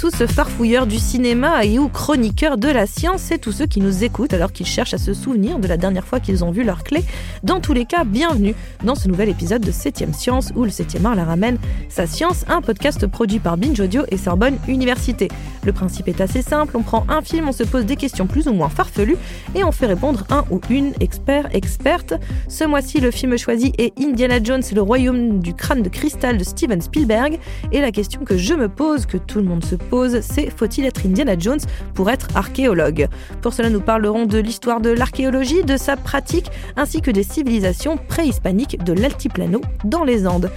Tous, farfouilleurs du cinéma et ou chroniqueurs de la science et tous ceux qui nous écoutent alors qu'ils cherchent à se souvenir de la dernière fois qu'ils ont vu leur clé. Dans tous les cas, bienvenue dans ce nouvel épisode de 7ème Science où le 7ème art la ramène sa science, un podcast produit par Binge Audio et Sorbonne Université. Le principe est assez simple, on prend un film, on se pose des questions plus ou moins farfelues et on fait répondre un ou une expert, experte. Ce mois-ci, le film choisi est Indiana Jones le royaume du crâne de cristal de Steven Spielberg et la question que je me pose, que tout le monde se c'est faut-il être Indiana Jones pour être archéologue? Pour cela, nous parlerons de l'histoire de l'archéologie, de sa pratique, ainsi que des civilisations préhispaniques de l'altiplano dans les Andes.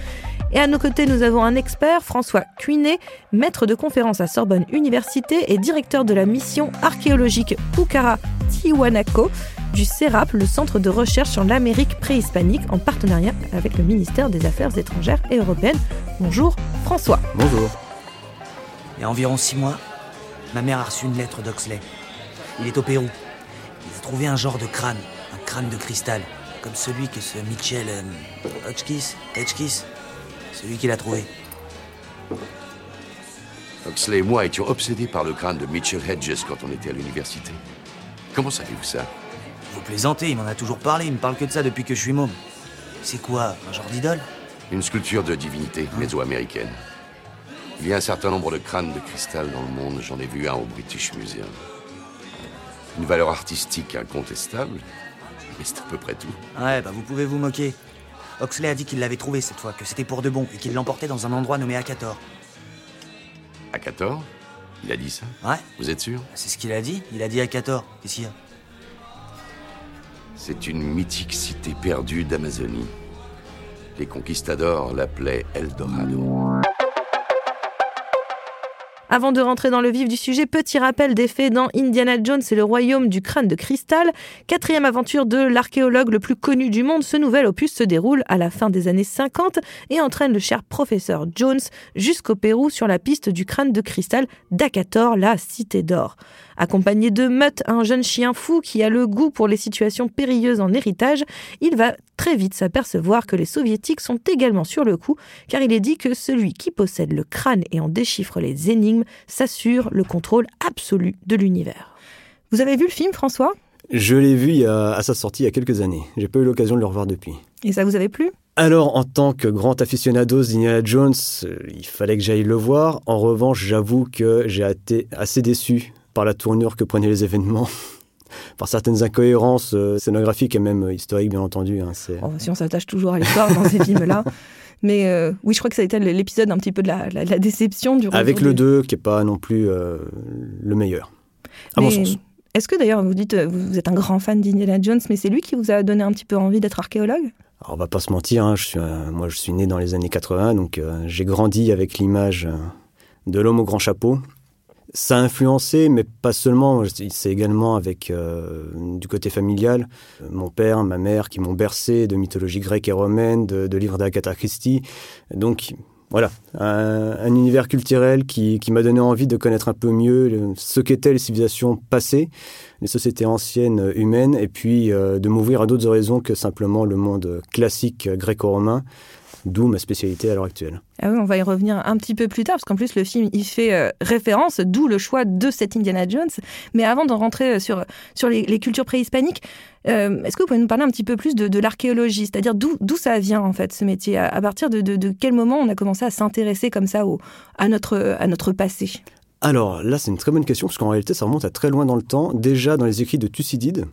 Et à nos côtés, nous avons un expert, François Cuinet, maître de conférence à Sorbonne Université et directeur de la mission archéologique Pucara Tiwanaco du CERAP, le centre de recherche sur l'Amérique préhispanique, en partenariat avec le ministère des Affaires étrangères et européennes. Bonjour François. Bonjour. Il y a environ six mois, ma mère a reçu une lettre d'Oxley. Il est au Pérou. Il a trouvé un genre de crâne, un crâne de cristal, comme celui que ce Mitchell euh, Hotchkiss, Hotchkiss, celui qu'il a trouvé. Oxley et moi étions obsédés par le crâne de Mitchell Hedges quand on était à l'université. Comment savez-vous ça? Vous plaisantez, il m'en a toujours parlé, il me parle que de ça depuis que je suis môme. C'est quoi, un genre d'idole? Une sculpture de divinité mésoaméricaine. Il y a un certain nombre de crânes de cristal dans le monde, j'en ai vu un au British Museum. Une valeur artistique incontestable, mais c'est à peu près tout. Ouais, bah vous pouvez vous moquer. Oxley a dit qu'il l'avait trouvé cette fois, que c'était pour de bon, et qu'il l'emportait dans un endroit nommé Akator. 14 Il a dit ça? Ouais, Vous êtes sûr? C'est ce qu'il a dit, il a dit Akator. Qu'est-ce qu'il y a? C'est une mythique cité perdue d'Amazonie. Les conquistadors l'appelaient Eldorado. Avant de rentrer dans le vif du sujet, petit rappel des faits dans Indiana Jones et le royaume du crâne de cristal. Quatrième aventure de l'archéologue le plus connu du monde, ce nouvel opus se déroule à la fin des années 50 et entraîne le cher professeur Jones jusqu'au Pérou sur la piste du crâne de cristal d'Akator, la cité d'or. Accompagné de Mutt, un jeune chien fou qui a le goût pour les situations périlleuses en héritage, il va très vite s'apercevoir que les soviétiques sont également sur le coup, car il est dit que celui qui possède le crâne et en déchiffre les énigmes s'assure le contrôle absolu de l'univers. Vous avez vu le film, François? Je l'ai vu il y a- à sa sortie il y a quelques années. J'ai pas eu l'occasion de le revoir depuis. Et ça vous avait plu? Alors, en tant que grand aficionado d'Indiana Jones, euh, il fallait que j'aille le voir. En revanche, j'avoue que j'ai été assez déçu par la tournure que prenaient les événements, par certaines incohérences euh, scénographiques et même euh, historiques, bien entendu. hein, Oh, Si on s'attache toujours à l'histoire dans ces films-là. Mais euh, oui, je crois que ça a été l'épisode un petit peu de la, la- la déception du Avec le du- 2, qui est pas non plus euh, le meilleur, à mon sens. Est-ce que d'ailleurs, vous dites, vous êtes un grand fan d'Indiana Jones, mais c'est lui qui vous a donné un petit peu envie d'être archéologue? Alors, on va pas se mentir, hein, je suis, un- moi je suis né dans les années 80, donc j'ai grandi avec l'image de l'homme au grand chapeau. Ça a influencé, mais pas seulement, c'est également avec euh, du côté familial. Euh, Mon père, ma mère qui m'ont bercé de mythologie grecque et romaine, de, de livres d'Agatha Christie. Donc voilà, un, un univers culturel qui, qui m'a donné envie de connaître un peu mieux ce qu'étaient les civilisations passées, les sociétés anciennes humaines, et puis euh, de m'ouvrir à d'autres horizons que simplement le monde classique gréco-romain, d'où ma spécialité à l'heure actuelle. Ah oui, on va y revenir un petit peu plus tard, parce qu'en plus, le film, il fait euh, référence, d'où le choix de cet Indiana Jones. Mais avant de rentrer euh, sur, sur les, les cultures préhispaniques, euh, est-ce que vous pouvez nous parler un petit peu plus de, de l'archéologie? C'est-à-dire d'où ça vient, en fait, ce métier? À, à partir de, de- de quel moment on a commencé à s'intéresser comme ça au, à, notre, à notre passé? Alors là, c'est une très bonne question, parce qu'en réalité, ça remonte à très loin dans le temps. Déjà, dans les écrits de Thucydide,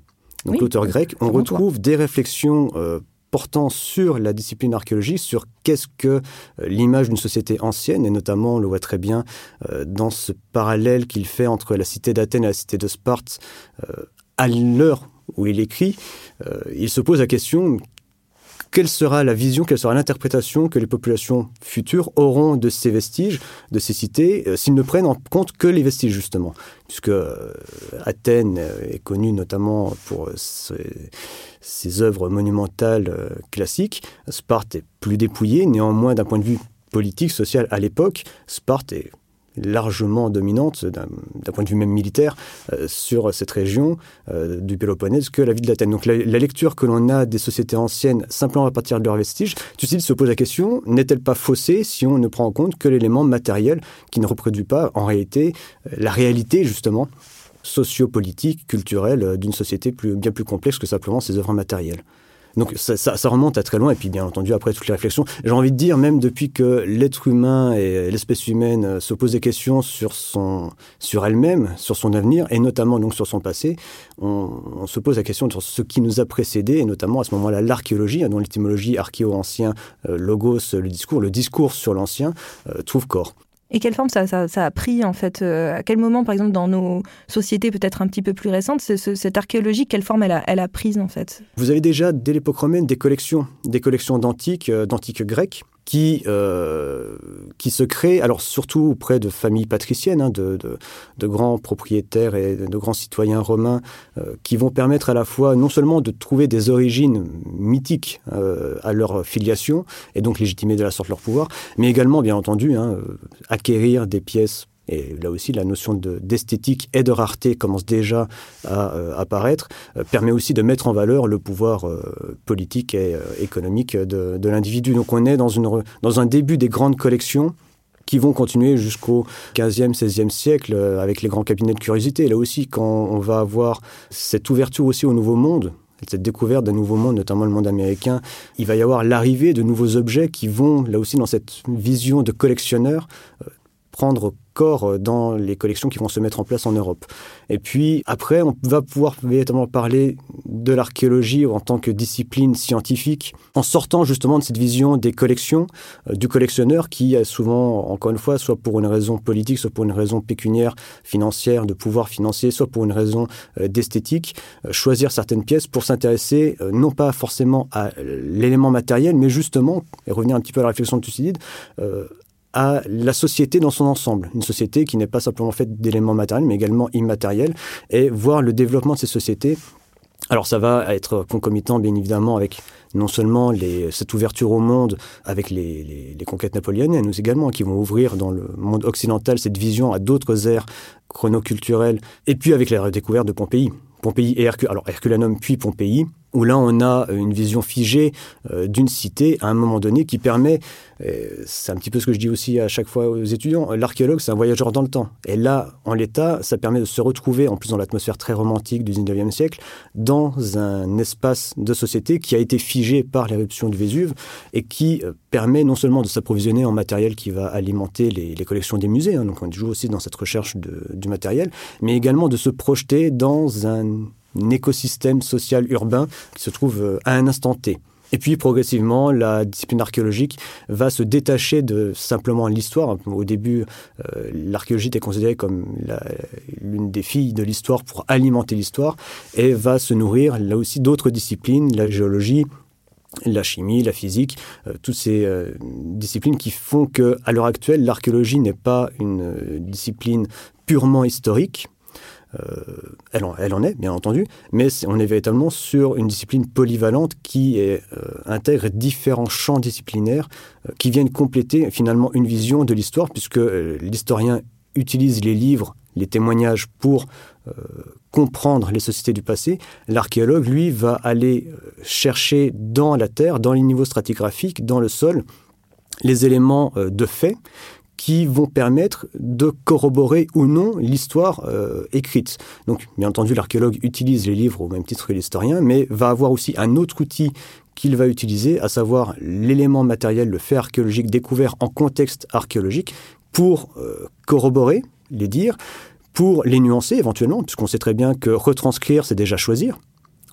donc Oui, l'auteur grec, on retrouve des réflexions euh, portant sur la discipline archéologique, sur qu'est-ce que euh, l'image d'une société ancienne, et notamment, on le voit très bien euh, dans ce parallèle qu'il fait entre la cité d'Athènes et la cité de Sparte, euh, à l'heure où il écrit, il se pose la question quelle sera la vision, quelle sera l'interprétation que les populations futures auront de ces vestiges, de ces cités, euh, s'ils ne prennent en compte que les vestiges, justement. Puisque euh, Athènes euh, est connue notamment pour ses, ses œuvres monumentales classiques. Sparte est plus dépouillée, néanmoins, d'un point de vue politique, social, à l'époque, Sparte est largement dominante d'un point de vue même militaire euh, sur cette région euh, du Péloponnèse que la ville d'Athènes. Donc la, lecture que l'on a des sociétés anciennes simplement à partir de leurs vestiges, Thucydide se pose la question n'est-elle pas faussée si on ne prend en compte que l'élément matériel qui ne reproduit pas en réalité euh, la réalité justement sociopolitique, culturelle d'une société bien plus complexe que simplement ses œuvres matérielles? Donc ça, remonte à très loin, et puis bien entendu, après toutes les réflexions, j'ai envie de dire, même depuis que l'être humain et l'espèce humaine euh, se posent des questions sur, sur elle-même, sur son avenir, et notamment donc sur son passé, on, se pose la question sur ce qui nous a précédé, et notamment à ce moment-là l'archéologie, hein, dont l'étymologie archéo-ancien, euh, logos, le discours, le discours sur l'ancien, euh, trouve corps. Et quelle forme ça, a pris en fait euh, À quel moment, par exemple, dans nos sociétés peut-être un petit peu plus récentes, cette archéologie, quelle forme elle a, elle a prise en fait? Vous avez déjà dès l'époque romaine des collections, des collections d'antiques, euh, d'antiques grecques, qui, euh, qui se crée, alors surtout auprès de familles patriciennes, hein, de, de, grands propriétaires et de grands citoyens romains, euh, qui vont permettre à la fois non seulement de trouver des origines mythiques euh, à leur filiation, et donc légitimer de la sorte leur pouvoir, mais également, bien entendu, hein, acquérir des pièces et là aussi la notion d'esthétique et de rareté commence déjà à euh, apparaître, euh, permet aussi de mettre en valeur le pouvoir euh, politique et économique de, l'individu. Donc on est dans, un début des grandes collections qui vont continuer jusqu'au 15e, 16e siècle avec les grands cabinets de curiosité. Là aussi, quand on va avoir cette ouverture aussi au nouveau monde, cette découverte d'un nouveau monde, notamment le monde américain, il va y avoir l'arrivée de nouveaux objets qui vont, là aussi, dans cette vision de collectionneur, prendre corps euh, dans les collections qui vont se mettre en place en Europe. Et puis après, on va pouvoir véritablement parler de l'archéologie en tant que discipline scientifique, en sortant justement de cette vision des collections, euh, du collectionneur qui a souvent, encore une fois, soit pour une raison politique, soit pour une raison pécuniaire, financière, de pouvoir financier, soit pour une raison euh, d'esthétique, choisir certaines pièces pour s'intéresser non pas forcément à l'élément matériel, mais justement, et revenir un petit peu à la réflexion de Thucydide, à la société dans son ensemble. Une société qui n'est pas simplement faite d'éléments matériels, mais également immatériels, et voir le développement de ces sociétés. Alors ça va être concomitant, bien évidemment, avec non seulement cette ouverture au monde avec les, conquêtes napoléoniennes, mais également qui vont ouvrir dans le monde occidental cette vision à d'autres ères chronoculturelles, et puis avec la redécouverte de Pompéi. Pompéi et alors Herculanum puis Pompéi, où là on a une vision figée euh, d'une cité à un moment donné qui permet, euh, c'est un petit peu ce que je dis aussi à chaque fois aux étudiants, l'archéologue c'est un voyageur dans le temps. Et là, en l'état, ça permet de se retrouver, en plus dans l'atmosphère très romantique du 19e siècle, dans un espace de société qui a été figé par l'éruption du Vésuve et qui euh, permet non seulement de s'approvisionner en matériel qui va alimenter les, collections des musées, hein, donc on joue aussi dans cette recherche du matériel, mais également de se projeter dans un écosystème social urbain qui se trouve euh, à un instant T. Et puis progressivement, la discipline archéologique va se détacher de simplement l'histoire. Au début, euh, l'archéologie était considérée comme l'une des filles de l'histoire pour alimenter l'histoire et va se nourrir là aussi d'autres disciplines, la géologie, la chimie, la physique, euh, toutes ces disciplines qui font que, à l'heure actuelle, l'archéologie n'est pas une discipline purement historique, euh, elle, en, est, bien entendu, mais on est véritablement sur une discipline polyvalente qui euh, intègre différents champs disciplinaires euh, qui viennent compléter finalement une vision de l'histoire, puisque l'historien utilise les livres, les témoignages pour comprendre les sociétés du passé. L'archéologue, lui, va aller chercher dans la terre, dans les niveaux stratigraphiques, dans le sol, les éléments de fait qui vont permettre de corroborer ou non l'histoire euh, écrite. Donc, bien entendu, l'archéologue utilise les livres au même titre que l'historien, mais va avoir aussi un autre outil qu'il va utiliser, à savoir l'élément matériel, le fait archéologique découvert en contexte archéologique, pour euh, corroborer les dires, pour les nuancer éventuellement, puisqu'on sait très bien que retranscrire, c'est déjà choisir.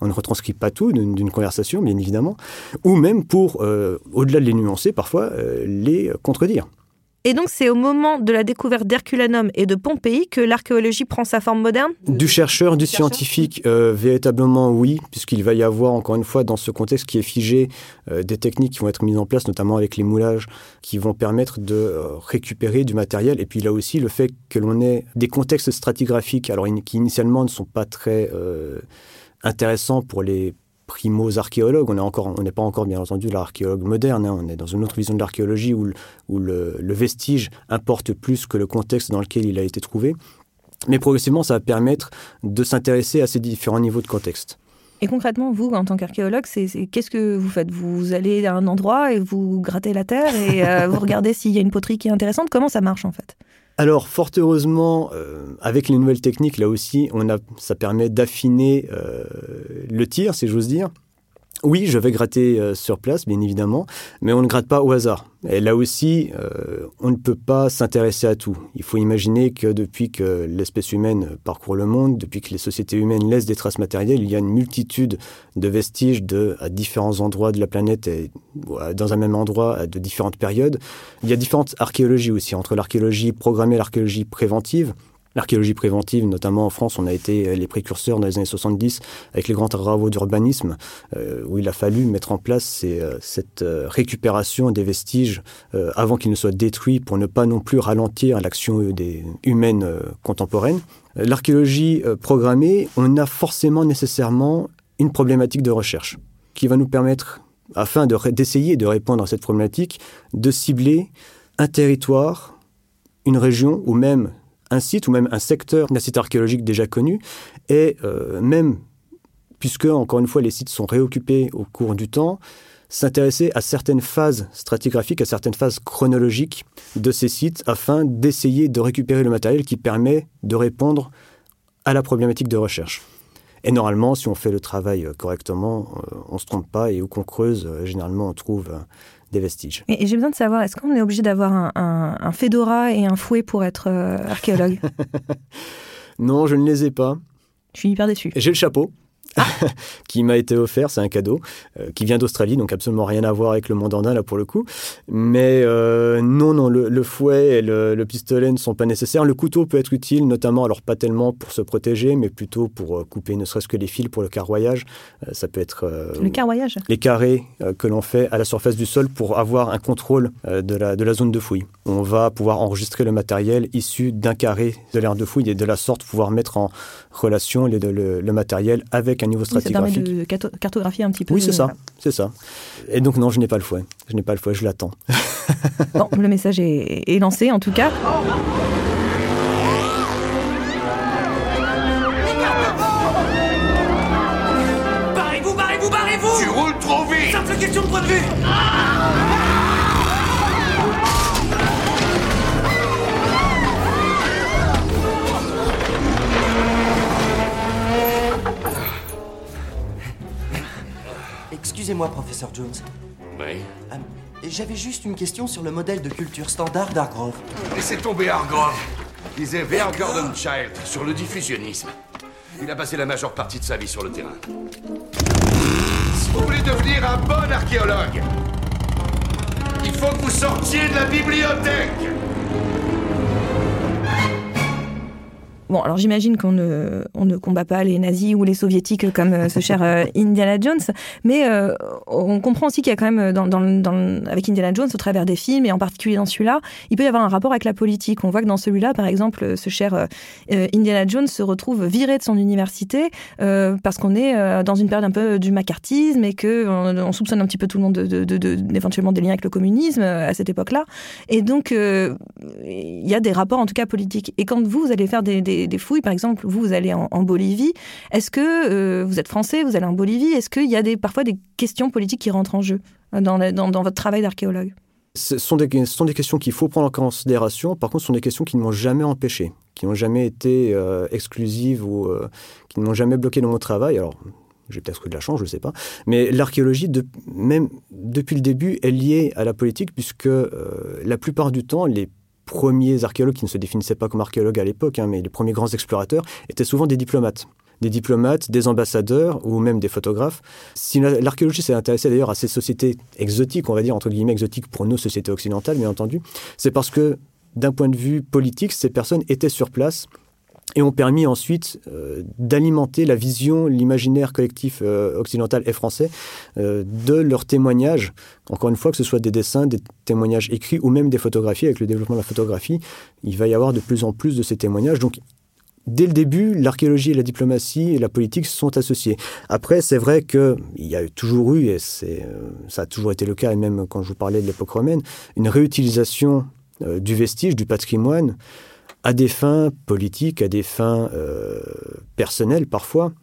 On ne retranscrit pas tout d'une conversation, bien évidemment, ou même pour, euh, au-delà de les nuancer, parfois les contredire. Et donc, c'est au moment de la découverte d'Herculanum et de Pompéi que l'archéologie prend sa forme moderne Du chercheur, du scientifique, euh, véritablement oui, puisqu'il va y avoir, encore une fois, dans ce contexte qui est figé, euh, des techniques qui vont être mises en place, notamment avec les moulages, qui vont permettre de euh, récupérer du matériel. Et puis là aussi, le fait que l'on ait des contextes stratigraphiques, alors qui initialement ne sont pas très intéressants pour les primo archéologues. On n'est pas encore bien entendu l'archéologue moderne. Hein. On est dans une autre vision de l'archéologie où, où le, vestige importe plus que le contexte dans lequel il a été trouvé. Mais progressivement, ça va permettre de s'intéresser à ces différents niveaux de contexte. Et concrètement, vous, en tant qu'archéologue, c'est, qu'est-ce que vous faites? Vous allez à un endroit et vous grattez la terre et euh, vous regardez s'il y a une poterie qui est intéressante? Comment ça marche en fait? Alors, fort heureusement, euh, avec les nouvelles techniques, là aussi, on a, ça permet d'affiner euh, le tir, si j'ose dire. Oui, je vais gratter euh, sur place, bien évidemment, mais on ne gratte pas au hasard. Et là aussi, euh, on ne peut pas s'intéresser à tout. Il faut imaginer que depuis que l'espèce humaine parcourt le monde, depuis que les sociétés humaines laissent des traces matérielles, il y a une multitude de vestiges à différents endroits de la planète et dans un même endroit à de différentes périodes. Il y a différentes archéologies aussi, entre l'archéologie programmée et l'archéologie préventive. L'archéologie préventive, notamment en France, on a été euh, les précurseurs dans les années 70 avec les grands travaux d'urbanisme, euh, où il a fallu mettre en place euh, cette récupération des vestiges avant qu'ils ne soient détruits pour ne pas non plus ralentir l'action humaine contemporaine. L'archéologie programmée, on a forcément nécessairement une problématique de recherche qui va nous permettre, afin d'essayer de répondre à cette problématique, de cibler un territoire, une région ou même un site ou même un secteur d'un site archéologique déjà connu, et euh, même, puisque encore une fois les sites sont réoccupés au cours du temps, s'intéresser à certaines phases stratigraphiques, à certaines phases chronologiques de ces sites, afin d'essayer de récupérer le matériel qui permet de répondre à la problématique de recherche. Et normalement, si on fait le travail correctement, euh, on ne se trompe pas et où qu'on creuse, euh, généralement on trouve des vestiges. Et, j'ai besoin de savoir, est-ce qu'on est obligé d'avoir un, un, fedora et un fouet pour être euh, archéologue? Non, je ne les ai pas. Je suis hyper déçu. J'ai le chapeau. qui m'a été offert, c'est un cadeau, euh, qui vient d'Australie, donc absolument rien à voir avec le mandandin là pour le coup. Mais euh, non, non, le, fouet et le, pistolet ne sont pas nécessaires. Le couteau peut être utile, notamment, alors pas tellement pour se protéger, mais plutôt pour euh, couper ne serait-ce que les fils pour le carroyage. ça peut être... le carroyage Les carrés que l'on fait à la surface du sol pour avoir un contrôle de, la, de la zone de fouille. On va pouvoir enregistrer le matériel issu d'un carré de l'aire de fouille et de la sorte pouvoir mettre en relation le, le matériel avec un niveau stratigraphique. ça permet de cartographier un petit peu. Oui, c'est ça, c'est ça. Et donc non, je n'ai pas le fouet. Je n'ai pas le fouet, je l'attends. bon, le message est, est lancé en tout cas. Barrez-vous, barrez-vous, barrez-vous Tu roules trop vite Simple question de point de vue Excusez-moi, professeur Jones. Oui. Euh, j'avais juste une question sur le modèle de culture standard d'Argrove. Laissez tomber Argrove. Disait Verne Gordon Child sur le diffusionnisme. Il a passé la majeure partie de sa vie sur le terrain. Si vous voulez devenir un bon archéologue, il faut que vous sortiez de la bibliothèque. Bon, alors j'imagine qu'on ne, combat pas les nazis ou les soviétiques comme euh, ce cher euh, Indiana Jones, mais euh, on comprend aussi qu'il y a quand même, dans, avec Indiana Jones, au travers des films, et en particulier dans celui-là, il peut y avoir un rapport avec la politique. On voit que dans celui-là, par exemple, ce cher Indiana Jones se retrouve viré de son université parce qu'on est dans une période un peu du macartisme et que on, soupçonne un petit peu tout le monde de, de, éventuellement des liens avec le communisme à cette époque-là. Et donc, il y a des rapports, en tout cas politiques. Et quand vous, vous allez faire des, fouilles, par exemple, vous, vous allez en, Bolivie. Est-ce que euh, vous êtes français, vous allez en Bolivie? Est-ce qu'il y a des, parfois des questions politiques qui rentrent en jeu euh, dans, votre travail d'archéologue? Ce sont, des, des questions qu'il faut prendre en considération. Par contre, ce sont des questions qui ne m'ont jamais empêché, qui n'ont jamais été euh, exclusives ou qui ne m'ont jamais bloqué dans mon travail. Alors, j'ai peut-être eu de la chance, je ne sais pas. Mais l'archéologie, même depuis le début, est liée à la politique, puisque la plupart du temps, les premiers archéologues qui ne se définissaient pas comme archéologues à l'époque, hein, mais les premiers grands explorateurs, étaient souvent des diplomates des diplomates, des ambassadeurs ou même des photographes. Si l'archéologie s'est intéressée d'ailleurs à ces sociétés exotiques, on va dire entre guillemets exotiques pour nos sociétés occidentales, bien entendu, c'est parce que d'un point de vue politique, ces personnes étaient sur place et ont permis ensuite euh, d'alimenter la vision, l'imaginaire collectif euh, occidental et français euh, de leurs témoignages. Encore une fois, que ce soit des dessins, des témoignages écrits ou même des photographies. Avec le développement de la photographie, il va y avoir de plus en plus de ces témoignages. Donc, dès le début, l'archéologie et la diplomatie et la politique sont associées. Après, c'est vrai qu'il y a toujours eu, et ça a toujours été le cas, et même quand je vous parlais de l'époque romaine, une réutilisation du vestige, du patrimoine, à des fins politiques, à des fins euh, personnelles parfois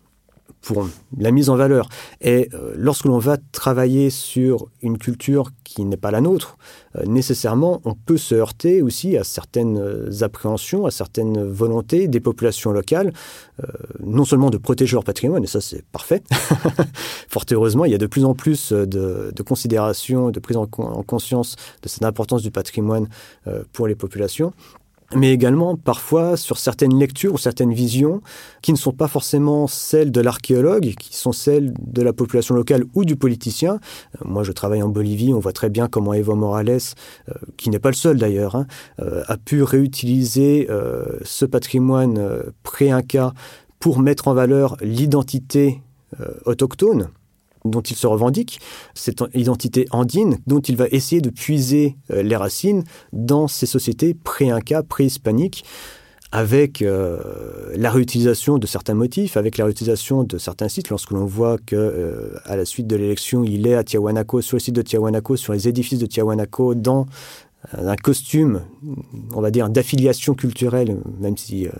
pour la mise en valeur. Et euh, lorsque l'on va travailler sur une culture qui n'est pas la nôtre, euh, nécessairement, on peut se heurter aussi à certaines appréhensions, à certaines volontés des populations locales, non seulement de protéger leur patrimoine, et ça c'est parfait, fort heureusement, il y a de plus en plus de, de considération, de prise en, conscience de cette importance du patrimoine pour les populations, mais également parfois sur certaines lectures ou certaines visions qui ne sont pas forcément celles de l'archéologue, qui sont celles de la population locale ou du politicien. Euh, moi, je travaille en Bolivie, on voit très bien comment Evo Morales, euh, qui n'est pas le seul d'ailleurs, hein, euh, a pu réutiliser ce patrimoine pré-inca pour mettre en valeur l'identité autochtone dont il se revendique, cette identité andine dont il va essayer de puiser euh, les racines dans ces sociétés pré-inca, pré-hispaniques, avec euh, la réutilisation de certains motifs, avec la réutilisation de certains sites. Lorsque l'on voit que, euh, à la suite de l'élection, il est à Tiahuanaco, sur le site de Tiahuanaco, sur les édifices de Tiahuanaco, dans un costume, on va dire, d'affiliation culturelle, même si euh,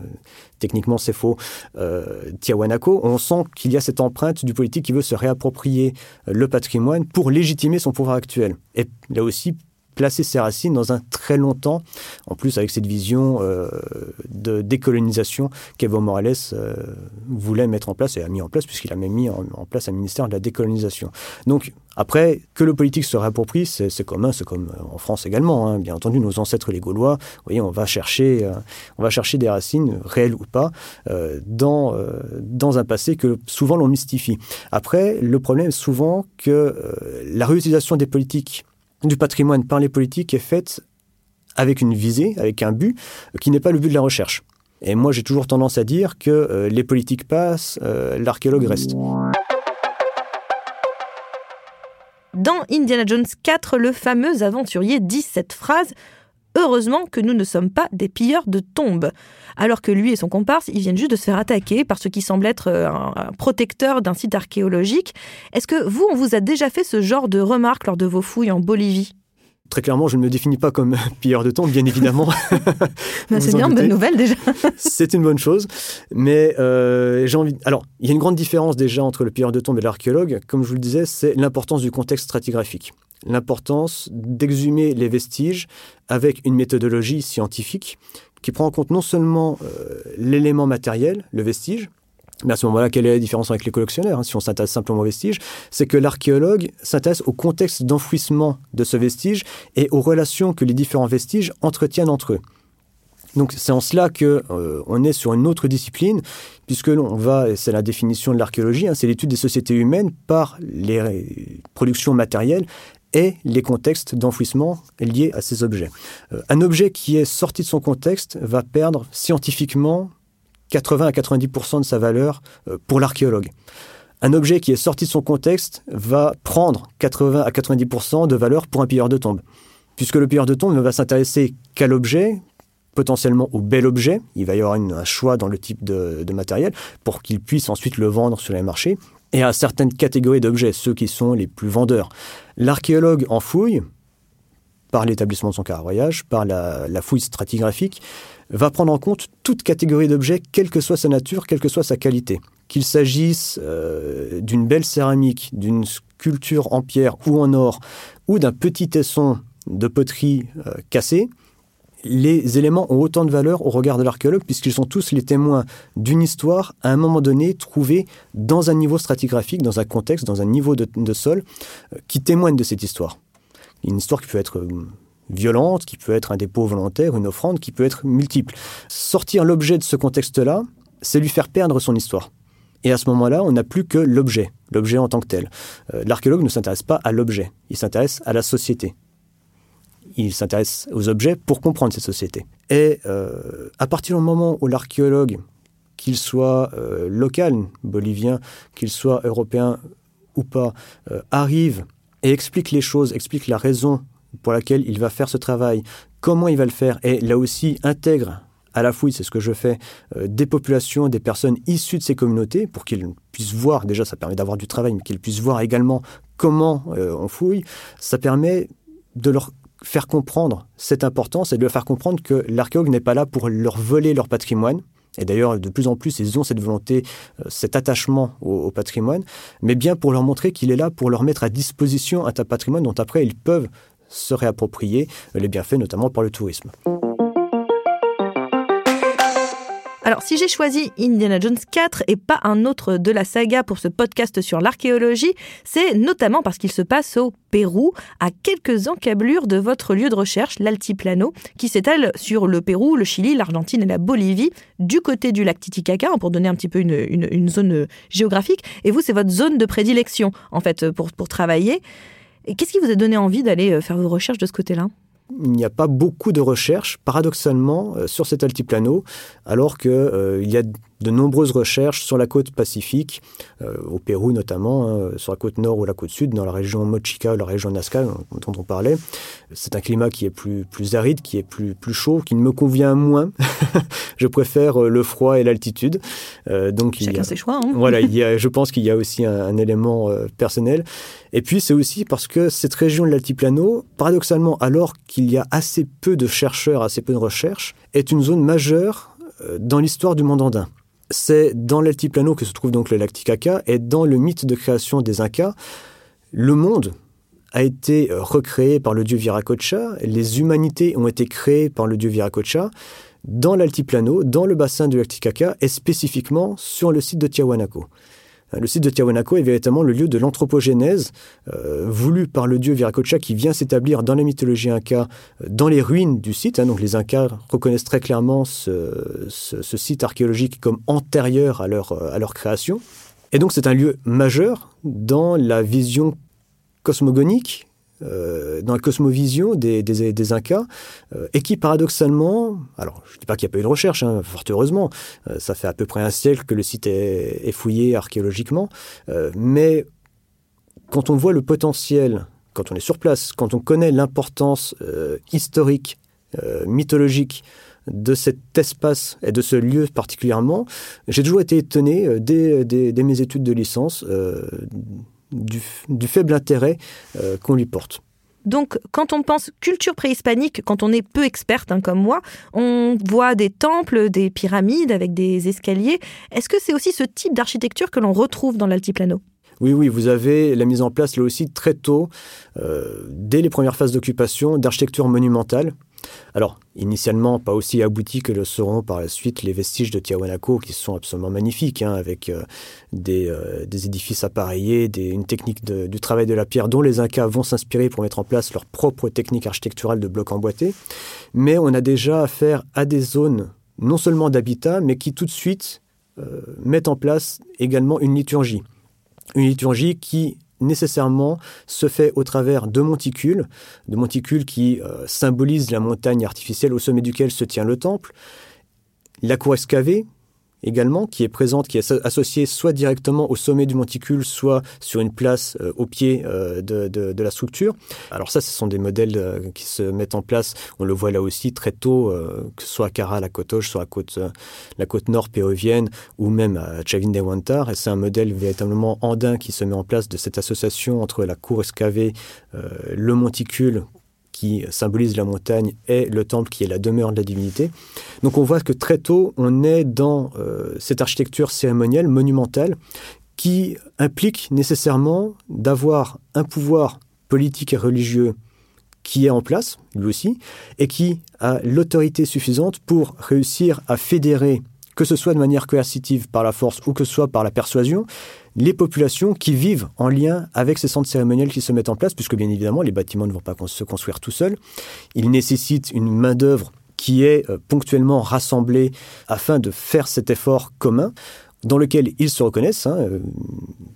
techniquement c'est faux, euh, Tiahuanaco, on sent qu'il y a cette empreinte du politique qui veut se réapproprier le patrimoine pour légitimer son pouvoir actuel. Et là aussi, placer ses racines dans un très long temps, en plus avec cette vision euh, de décolonisation qu'Evo Morales euh, voulait mettre en place et a mis en place, puisqu'il a même mis en, place un ministère de la décolonisation. Donc, après, que le politique se réapproprie, c'est commun, c'est comme euh, en France également. Hein. Bien entendu, nos ancêtres les Gaulois, vous voyez, on va chercher, on va chercher des racines, réelles ou pas, dans, dans un passé que souvent l'on mystifie. Après, le problème est souvent que la réutilisation des politiques du patrimoine par les politiques est faite avec une visée, avec un but, qui n'est pas le but de la recherche. Et moi, j'ai toujours tendance à dire que euh, les politiques passent, euh, l'archéologue reste. Dans Indiana Jones 4, le fameux aventurier dit cette phrase Heureusement que nous ne sommes pas des pilleurs de tombes. Alors que lui et son comparse, ils viennent juste de se faire attaquer par ce qui semble être euh, un, protecteur d'un site archéologique. Est-ce que vous, on vous a déjà fait ce genre de remarques lors de vos fouilles en Bolivie? Très clairement, je ne me définis pas comme pilleur de tombes, bien évidemment. C'est bien, une bonne nouvelle déjà. c'est une bonne chose. Mais euh, j'ai envie. Alors, il y a une grande différence déjà entre le pilleur de tombes et l'archéologue. Comme je vous le disais, c'est l'importance du contexte stratigraphique l'importance d'exhumer les vestiges avec une méthodologie scientifique qui prend en compte non seulement euh, l'élément matériel, le vestige, à ce moment-là, quelle est la différence avec les collectionneurs hein, Si on s'intéresse simplement au vestige, c'est que l'archéologue s'intéresse au contexte d'enfouissement de ce vestige et aux relations que les différents vestiges entretiennent entre eux. Donc c'est en cela que euh, on est sur une autre discipline, puisque l'on va, c'est la définition de l'archéologie, hein, c'est l'étude des sociétés humaines par les productions matérielles et les contextes d'enfouissement liés à ces objets. Euh, un objet qui est sorti de son contexte va perdre scientifiquement 80 à 90% de sa valeur euh, pour l'archéologue. Un objet qui est sorti de son contexte va prendre 80 à 90% de valeur pour un pilleur de tombe. Puisque le pilleur de tombe ne va s'intéresser qu'à l'objet, potentiellement au bel objet, il va y avoir un choix dans le type de, matériel pour qu'il puisse ensuite le vendre sur les marchés, et à certaines catégories d'objets, ceux qui sont les plus vendeurs. L'archéologue en fouille, par l'établissement de son caravoyage, par la, fouille stratigraphique, va prendre en compte toute catégorie d'objets, quelle que soit sa nature, quelle que soit sa qualité. Qu'il s'agisse euh, d'une belle céramique, d'une sculpture en pierre ou en or, ou d'un petit tesson de poterie euh, cassé, les éléments ont autant de valeur au regard de l'archéologue puisqu'ils sont tous les témoins d'une histoire à un moment donné trouvée dans un niveau stratigraphique, dans un contexte, dans un niveau de, sol euh, qui témoigne de cette histoire. Une histoire qui peut être euh, violente, qui peut être un dépôt volontaire, une offrande, qui peut être multiple. Sortir l'objet de ce contexte-là, c'est lui faire perdre son histoire. Et à ce moment-là, on n'a plus que l'objet, l'objet en tant que tel. Euh, l'archéologue ne s'intéresse pas à l'objet, il s'intéresse à la société il s'intéresse aux objets pour comprendre cette société. Et euh, à partir du moment où l'archéologue, qu'il soit euh, local, bolivien, qu'il soit européen ou pas, arrive et explique les choses, explique la raison pour laquelle il va faire ce travail, comment il va le faire, et là aussi intègre à la fouille, c'est ce que je fais, des populations, des personnes issues de ces communautés, pour qu'ils puissent voir, déjà ça permet d'avoir du travail, mais qu'ils puissent voir également comment on fouille, ça permet de leur faire comprendre cette importance et de leur faire comprendre que l'archéologue n'est pas là pour leur voler leur patrimoine, et d'ailleurs, de plus en plus, ils ont cette volonté, euh, cet attachement au, patrimoine, mais bien pour leur montrer qu'il est là pour leur mettre à disposition un patrimoine dont après ils peuvent se réapproprier les bienfaits, notamment par le tourisme. Alors, si j'ai choisi Indiana Jones 4 et pas un autre de la saga pour ce podcast sur l'archéologie, c'est notamment parce qu'il se passe au Pérou, à quelques encablures de votre lieu de recherche, l'Altiplano, qui s'étale sur le Pérou, le Chili, l'Argentine et la Bolivie, du côté du lac Titicaca, pour donner un petit peu une, zone euh, géographique. Et vous, c'est votre zone de prédilection, en fait, pour, pour travailler. Qu'est-ce qui vous a donné envie d'aller euh, faire vos recherches de ce côté-là? Il n'y a pas beaucoup de recherches, paradoxalement, euh, sur cet altiplano, alors qu'il euh, y a de nombreuses recherches sur la côte pacifique, euh, au Pérou notamment, hein, sur la côte nord ou la côte sud, dans la région Mochica, la région Nazca dont on parlait. C'est un climat qui est plus, plus aride, qui est plus, plus chaud, qui ne me convient moins. je préfère le froid et l'altitude. donc Chacun ses choix. Hein. voilà, il y a, je pense qu'il y a aussi un, un élément personnel. Et puis c'est aussi parce que cette région de l'altiplano, paradoxalement, alors qu'il y a assez peu de chercheurs, assez peu de recherches, est une zone majeure euh, dans l'histoire du monde andin. C'est dans l'altiplano que se trouve donc le lac Titicaca et dans le mythe de création des Incas, le monde a été euh, recréé par le dieu Viracocha, les humanités ont été créées par le dieu Viracocha dans l'altiplano, dans le bassin du lac Titicaca et spécifiquement sur le site de Tiahuanaco. Euh, le site de Tiahuanaco est véritablement le lieu de l'anthropogénèse euh, voulu par le dieu Viracocha qui vient s'établir dans la mythologie inca, euh, dans les ruines du site. Hein. donc les Incas reconnaissent très clairement ce, site archéologique comme antérieur leur, à leur création. Et donc c'est un lieu majeur dans la vision cosmogonique euh, dans la cosmovision des, Incas, euh, et qui paradoxalement, alors je ne dis pas qu'il n'y a pas eu de recherche, hein, fort heureusement, euh, ça fait à peu près un siècle que le site est, fouillé archéologiquement, mais quand on voit le potentiel, quand on est sur place, quand on connaît l'importance historique, mythologique de cet espace et de ce lieu particulièrement, j'ai toujours été étonné dès, mes études de licence du, faible intérêt euh, qu'on lui porte. Donc, quand on pense culture préhispanique, quand on est peu experte hein, comme moi, on voit des temples, des pyramides avec des escaliers. Est-ce que c'est aussi ce type d'architecture que l'on retrouve dans l'altiplano? Oui, oui, vous avez la mise en place là aussi très tôt, euh, dès les premières phases d'occupation, d'architecture monumentale, alors, initialement, pas aussi abouti que le seront par la suite les vestiges de Tiahuanaco, qui sont absolument magnifiques, hein, avec euh, euh, des, édifices appareillés, une technique du travail de la pierre dont les Incas vont s'inspirer pour mettre en place leur propre technique architecturale de blocs emboîtés. Mais on a déjà affaire à des zones non seulement d'habitat, mais qui tout de suite euh, mettent en place également une liturgie. Une liturgie qui nécessairement se fait au travers de monticules, de monticules qui euh, symbolisent la montagne artificielle au sommet duquel se tient le temple, la cour excavée, également, qui est présente, qui est associée soit directement au sommet du monticule, soit sur une place euh, au pied euh, de, la structure. Alors ça, ce sont des modèles euh, qui se mettent en place, on le voit là aussi très tôt, que ce soit à Cara, la côte Hoche, soit côte, la côte nord péruvienne, ou même à Chavin de Huantar. Et c'est un modèle véritablement andin qui se met en place de cette association entre la cour excavée, le monticule, qui symbolise la montagne, et le temple qui est la demeure de la divinité. Donc on voit que très tôt, on est dans euh, cette architecture cérémonielle, monumentale, qui implique nécessairement d'avoir un pouvoir politique et religieux qui est en place, lui aussi, et qui a l'autorité suffisante pour réussir à fédérer, que ce soit de manière coercitive par la force ou que ce soit par la persuasion, les populations qui vivent en lien avec ces centres cérémoniels qui se mettent en place, puisque bien évidemment, les bâtiments ne vont pas se construire tout seuls. Ils nécessitent une main-d'œuvre qui est euh, ponctuellement rassemblée afin de faire cet effort commun dans lequel ils se reconnaissent, hein, euh,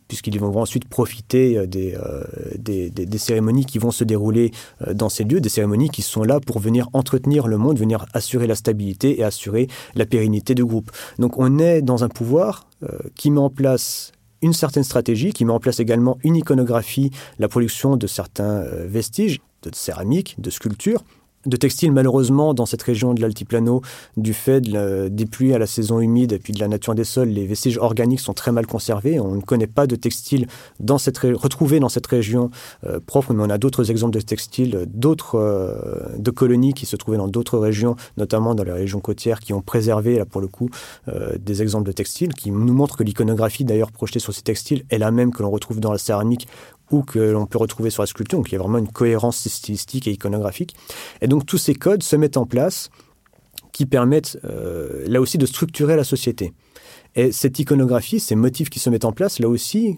puisqu'ils vont ensuite profiter euh, des, des, cérémonies qui vont se dérouler dans ces lieux, des cérémonies qui sont là pour venir entretenir le monde, venir assurer la stabilité et assurer la pérennité du groupe. Donc on est dans un pouvoir qui met en place une certaine stratégie qui met en place également une iconographie, la production de certains euh, vestiges de céramique, de sculpture, de textiles, malheureusement, dans cette région de l'Altiplano, du fait des pluies à la saison humide et puis de la nature des sols, les vestiges organiques sont très mal conservés. On ne connaît pas de textiles dans cette retrouvés dans cette région euh, propre, mais on a d'autres exemples de textiles, d'autres euh, de colonies qui se trouvaient dans d'autres régions, notamment dans les régions côtières, qui ont préservé, là pour le coup, euh, des exemples de textiles, qui nous montrent que l'iconographie, d'ailleurs, projetée sur ces textiles, est la même que l'on retrouve dans la céramique ou que l'on peut retrouver sur la sculpture. Donc il y a vraiment une cohérence stylistique et iconographique. Et donc tous ces codes se mettent en place qui permettent euh, là aussi de structurer la société. Et cette iconographie, ces motifs qui se mettent en place, là aussi,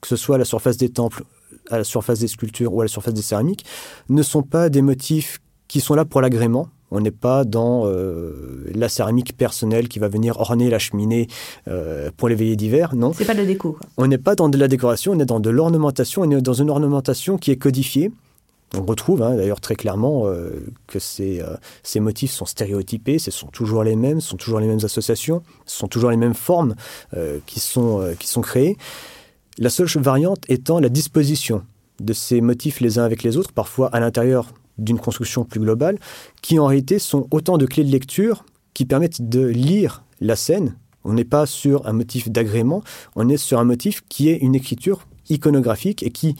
que ce soit à la surface des temples, à la surface des sculptures ou à la surface des céramiques, ne sont pas des motifs qui sont là pour l'agrément, on n'est pas dans euh, la céramique personnelle qui va venir orner la cheminée euh, pour les veillées d'hiver, non. C'est pas de la déco. On n'est pas dans de la décoration, on est dans de l'ornementation, on est dans une ornementation qui est codifiée. On retrouve hein, d'ailleurs très clairement euh, que ces, ces, motifs sont stéréotypés, ce sont toujours les mêmes, ce sont toujours les mêmes associations, ce sont toujours les mêmes formes qui, sont, qui sont créées. La seule variante étant la disposition de ces motifs les uns avec les autres, parfois à l'intérieur d'une construction plus globale, qui en réalité sont autant de clés de lecture qui permettent de lire la scène. On n'est pas sur un motif d'agrément, on est sur un motif qui est une écriture iconographique et qui,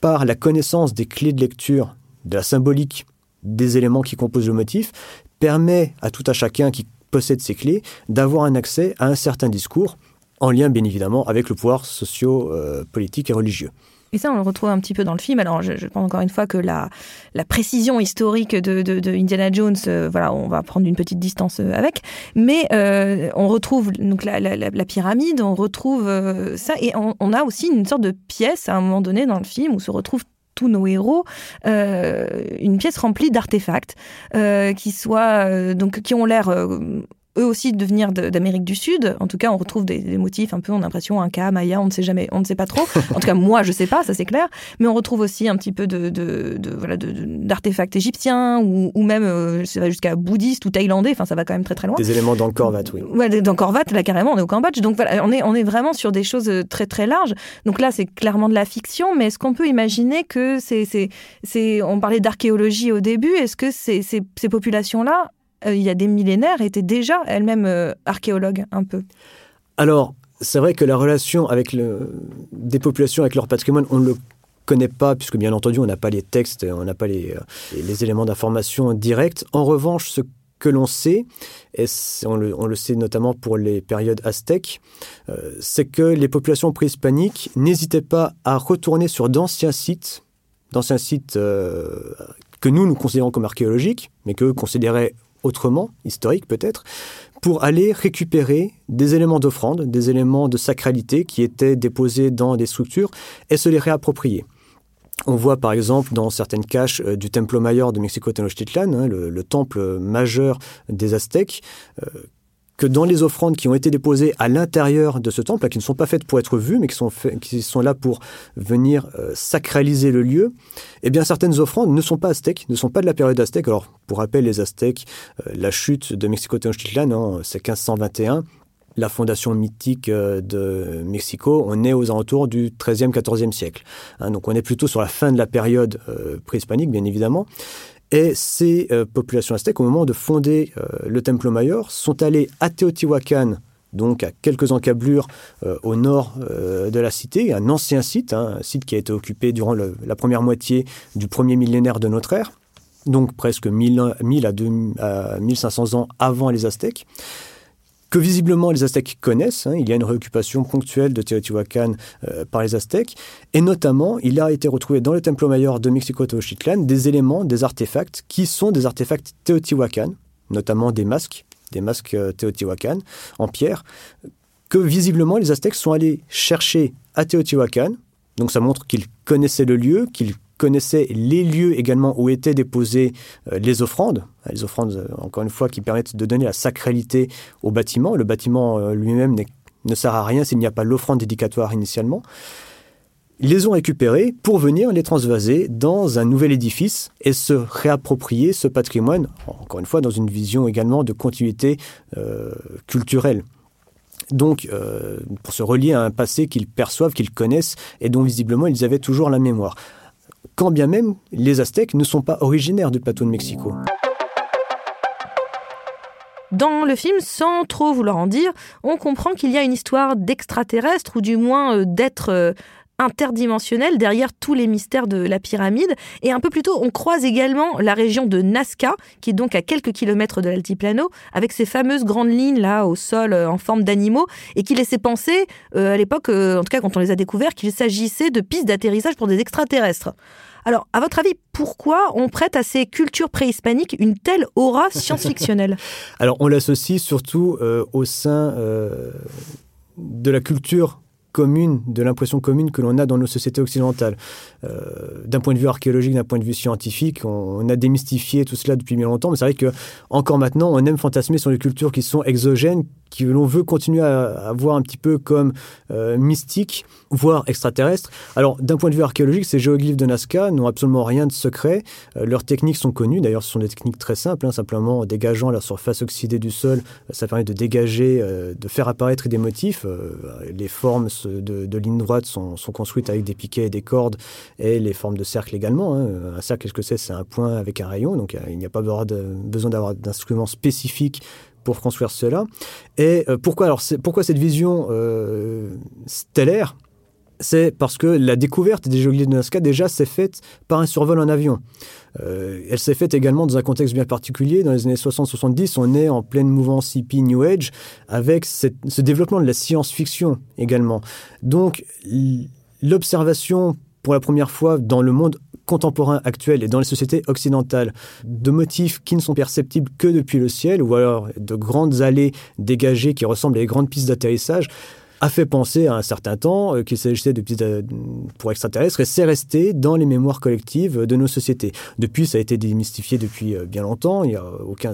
par la connaissance des clés de lecture, de la symbolique des éléments qui composent le motif, permet à tout à chacun qui possède ces clés d'avoir un accès à un certain discours, en lien bien évidemment avec le pouvoir socio-politique euh, et religieux. Et ça, on le retrouve un petit peu dans le film. Alors, je, pense encore une fois que la, la précision historique de, de, Indiana Jones, euh, voilà, on va prendre une petite distance euh, avec. Mais euh, on retrouve donc la, la, pyramide, on retrouve ça, et on, a aussi une sorte de pièce à un moment donné dans le film où se retrouvent tous nos héros une pièce remplie d'artefacts qui donc qui ont l'air eux aussi de venir d'Amérique du Sud. En tout cas, on retrouve des, motifs un peu, on a l'impression, Inca, Maya, on ne sait jamais, on ne sait pas trop. En tout cas, moi, je sais pas, ça c'est clair. Mais on retrouve aussi un petit peu de, de, voilà, d'artefacts égyptiens ou, ou même, euh, ça va jusqu'à bouddhiste ou thaïlandais. Enfin, ça va quand même très très loin. Des éléments dans le Korvat, oui. Ouais, dans Korvat, là carrément, on est au Cambodge. Donc voilà, on est, on est vraiment sur des choses euh, très très larges. Donc là, c'est clairement de la fiction, mais est-ce qu'on peut imaginer que c'est, c'est, c'est, on parlait d'archéologie au début, est-ce que ces, ces, ces populations-là euh, il y a des millénaires, étaient déjà elles-mêmes euh, archéologues un peu. Alors, c'est vrai que la relation avec des populations avec leur patrimoine, on ne le connaît pas, puisque bien entendu, on n'a pas les textes, on n'a pas les, euh, les éléments d'information directs. En revanche, ce que l'on sait, et on le, sait notamment pour les périodes aztèques, c'est que les populations préhispaniques n'hésitaient pas à retourner sur d'anciens sites, d'anciens sites que nous, nous considérons comme archéologiques, mais qu'eux considéraient autrement, historique peut-être, pour aller récupérer des éléments d'offrande, des éléments de sacralité qui étaient déposés dans des structures et se les réapproprier. On voit par exemple dans certaines caches euh, du Templo Mayor de Mexico Tenochtitlan, hein, le, temple majeur des Aztèques, euh, que dans les offrandes qui ont été déposées à l'intérieur de ce temple, qui ne sont pas faites pour être vues, mais qui sont, qui sont là pour venir euh, sacraliser le lieu, eh bien certaines offrandes ne sont pas aztèques, ne sont pas de la période aztèque. Alors, pour rappel, les aztèques, euh, la chute de Mexico Tenochtitlan, hein, c'est 1521, la fondation mythique euh, de Mexico, on est aux alentours du 13e, 14e siècle. Hein. donc on est plutôt sur la fin de la période préhispanique, bien évidemment. Et ces euh, populations aztèques, au moment de fonder euh, le Templo Mayor, sont allées à Teotihuacan, donc à quelques encablures euh, au nord de la cité, un ancien site, hein, un site qui a été occupé durant la première moitié du premier millénaire de notre ère, donc presque 1000, à, à 1500 ans avant les Aztèques que visiblement les Aztèques connaissent. Hein. Il y a une réoccupation ponctuelle de Teotihuacan euh, par les Aztèques. Et notamment, il a été retrouvé dans le Templo Mayor de Mexico-Tenochtitlan des éléments, des artefacts qui sont des artefacts Teotihuacan, notamment des masques, des masques euh, Teotihuacan en pierre, que visiblement les Aztèques sont allés chercher à Teotihuacan. Donc ça montre qu'ils connaissaient le lieu, qu'ils connaissait les lieux également où étaient déposées euh, les offrandes, les offrandes, euh, encore une fois, qui permettent de donner la sacralité au bâtiment. Le bâtiment euh, lui-même ne sert à rien s'il n'y a pas l'offrande dédicatoire initialement. Ils les ont récupérés pour venir les transvaser dans un nouvel édifice et se réapproprier ce patrimoine, encore une fois, dans une vision également de continuité culturelle. Donc, pour se relier à un passé qu'ils perçoivent, qu'ils connaissent et dont visiblement ils avaient toujours la mémoire quand bien même les Aztèques ne sont pas originaires du plateau de Mexico. Dans le film, sans trop vouloir en dire, on comprend qu'il y a une histoire d'extraterrestres, ou du moins euh, d'êtres euh, interdimensionnels derrière tous les mystères de la pyramide. Et un peu plus tôt, on croise également la région de Nazca, qui est donc à quelques kilomètres de l'altiplano, avec ces fameuses grandes lignes là au sol euh, en forme d'animaux, et qui laissaient penser, à l'époque, en tout cas quand on les a découverts, qu'il s'agissait de pistes d'atterrissage pour des extraterrestres. Alors, à votre avis, pourquoi on prête à ces cultures préhispaniques une telle aura science-fictionnelle? Alors, on l'associe surtout euh, au sein euh, de la culture commune, de l'impression commune que l'on a dans nos sociétés occidentales. Euh, d'un point de vue archéologique, d'un point de vue scientifique, on, a démystifié tout cela depuis bien longtemps, mais c'est vrai que encore maintenant, on aime fantasmer sur les cultures qui sont exogènes, que l'on veut continuer à, voir un petit peu comme euh, mystiques, voire extraterrestres. Alors, d'un point de vue archéologique, ces géoglyphes de Nazca n'ont absolument rien de secret. Euh, leurs techniques sont connues. D'ailleurs, ce sont des techniques très simples. Hein, simplement, en dégageant la surface oxydée du sol, euh, ça permet de dégager, de faire apparaître des motifs. les formes de, lignes droites sont, construites avec des piquets et des cordes, et les formes de cercles également. Hein. Un cercle, qu'est-ce que c'est? C'est un point avec un rayon. Donc, il n'y a pas besoin d'avoir d'instruments spécifiques pour construire cela. Et euh, pourquoi, alors, pourquoi cette vision euh, stellaire? C'est parce que la découverte des géoglyphes de Nazca, déjà, s'est faite par un survol en avion. Euh, elle s'est faite également dans un contexte bien particulier. Dans les années 60-70, on est en pleine mouvance hippie New Age, avec ce développement de la science-fiction également. Donc, l'observation pour la première fois dans le monde contemporain actuel et dans les sociétés occidentales de motifs qui ne sont perceptibles que depuis le ciel ou alors de grandes allées dégagées qui ressemblent à des grandes pistes d'atterrissage a fait penser à un certain temps euh, qu'il s'agissait de pistes euh, pour extraterrestres et c'est resté dans les mémoires collectives de nos sociétés. Depuis, ça a été démystifié depuis euh, bien longtemps, il n'y a aucun,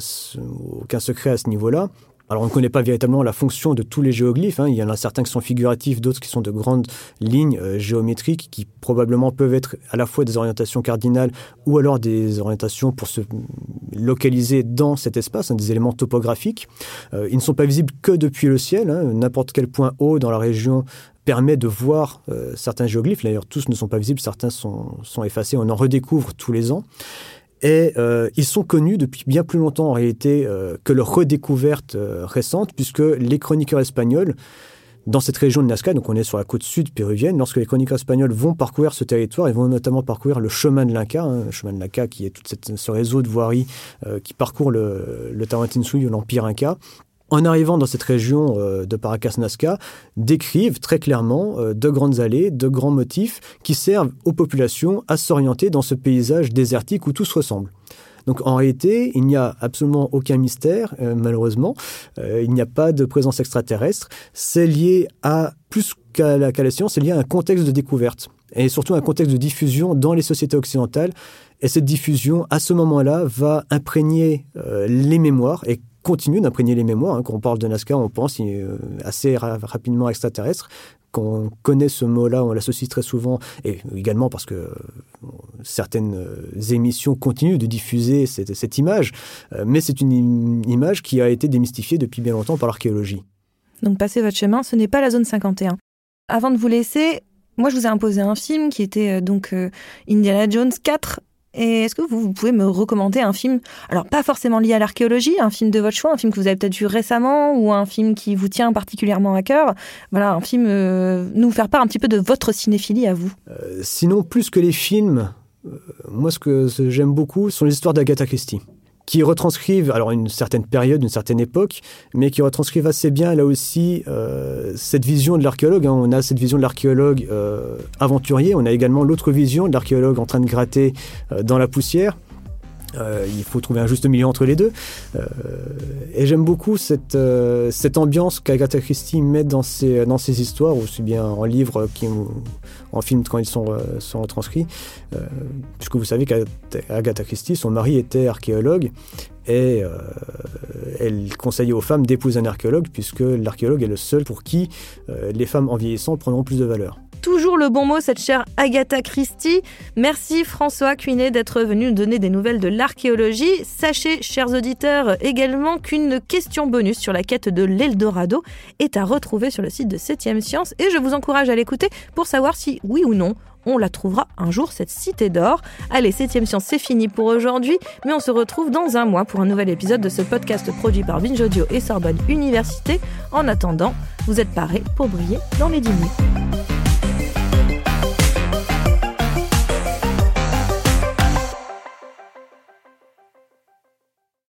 aucun secret à ce niveau-là. Alors on ne connaît pas véritablement la fonction de tous les géoglyphes. Hein. Il y en a certains qui sont figuratifs, d'autres qui sont de grandes lignes euh, géométriques qui probablement peuvent être à la fois des orientations cardinales ou alors des orientations pour se localiser dans cet espace, hein, des éléments topographiques. Euh, ils ne sont pas visibles que depuis le ciel. Hein. N'importe quel point haut dans la région permet de voir euh, certains géoglyphes. D'ailleurs, tous ne sont pas visibles, certains sont, sont effacés. On en redécouvre tous les ans. Et euh, ils sont connus depuis bien plus longtemps en réalité euh, que leur redécouverte euh, récente, puisque les chroniqueurs espagnols, dans cette région de Nazca, donc on est sur la côte sud péruvienne, lorsque les chroniqueurs espagnols vont parcourir ce territoire, ils vont notamment parcourir le chemin de l'Inca, hein, le chemin de l'Inca qui est tout ce réseau de voiries qui parcourt le, le Tawantinsuyo, l'empire Inca, en arrivant dans cette région euh, de Paracas-Nazca, décrivent très clairement euh, de grandes allées, de grands motifs qui servent aux populations à s'orienter dans ce paysage désertique où tout se ressemble. Donc en réalité, il n'y a absolument aucun mystère, euh, malheureusement. il n'y a pas de présence extraterrestre. C'est lié à, plus qu'à la, la, science, c'est lié à un contexte de découverte. Et surtout un contexte de diffusion dans les sociétés occidentales. Et cette diffusion, à ce moment-là, va imprégner les mémoires. Et continue d'imprégner les mémoires. Hein. Quand on parle de Nazca, on pense euh, assez rapidement extraterrestre. Quand on connaît ce mot-là, on l'associe très souvent, et également parce que euh, certaines euh, émissions continuent de diffuser cette, image, mais c'est une image qui a été démystifiée depuis bien longtemps par l'archéologie. Donc passez votre chemin, ce n'est pas la zone 51. Avant de vous laisser, moi je vous ai imposé un film qui était donc Indiana Jones 4 et est-ce que vous, pouvez me recommander un film, alors pas forcément lié à l'archéologie, un film de votre choix, un film que vous avez peut-être vu récemment ou un film qui vous tient particulièrement à cœur? Voilà, un film, euh, nous faire part un petit peu de votre cinéphilie à vous. Euh, sinon, plus que les films, euh, moi ce que j'aime beaucoup sont les histoires d'Agatha Christie qui retranscrivent alors une certaine période, une certaine époque, mais qui retranscrivent assez bien là aussi euh, cette vision de l'archéologue. Hein. On a cette vision de l'archéologue euh, aventurier, on a également l'autre vision de l'archéologue en train de gratter euh, dans la poussière. Euh, il faut trouver un juste milieu entre les deux. Euh, et j'aime beaucoup cette, euh, cette ambiance qu'Agatha Christie met dans ses, dans ses histoires, aussi bien en livre qu'en film quand ils sont, sont retranscrits. puisque vous savez qu'Agatha Christie, son mari était archéologue et elle conseillait aux femmes d'épouser un archéologue, puisque l'archéologue est le seul pour qui les femmes en vieillissant prendront plus de valeur toujours le bon mot, cette chère Agatha Christie. Merci François Cuinet d'être venu nous donner des nouvelles de l'archéologie. Sachez, chers auditeurs, également qu'une question bonus sur la quête de l'Eldorado est à retrouver sur le site de 7ème Science et je vous encourage à l'écouter pour savoir si, oui ou non, on la trouvera un jour, cette cité d'or. Allez, 7ème science, c'est fini pour aujourd'hui, mais on se retrouve dans un mois pour un nouvel épisode de ce podcast produit par Binge Audio et Sorbonne Université. En attendant, vous êtes parés pour briller dans les 10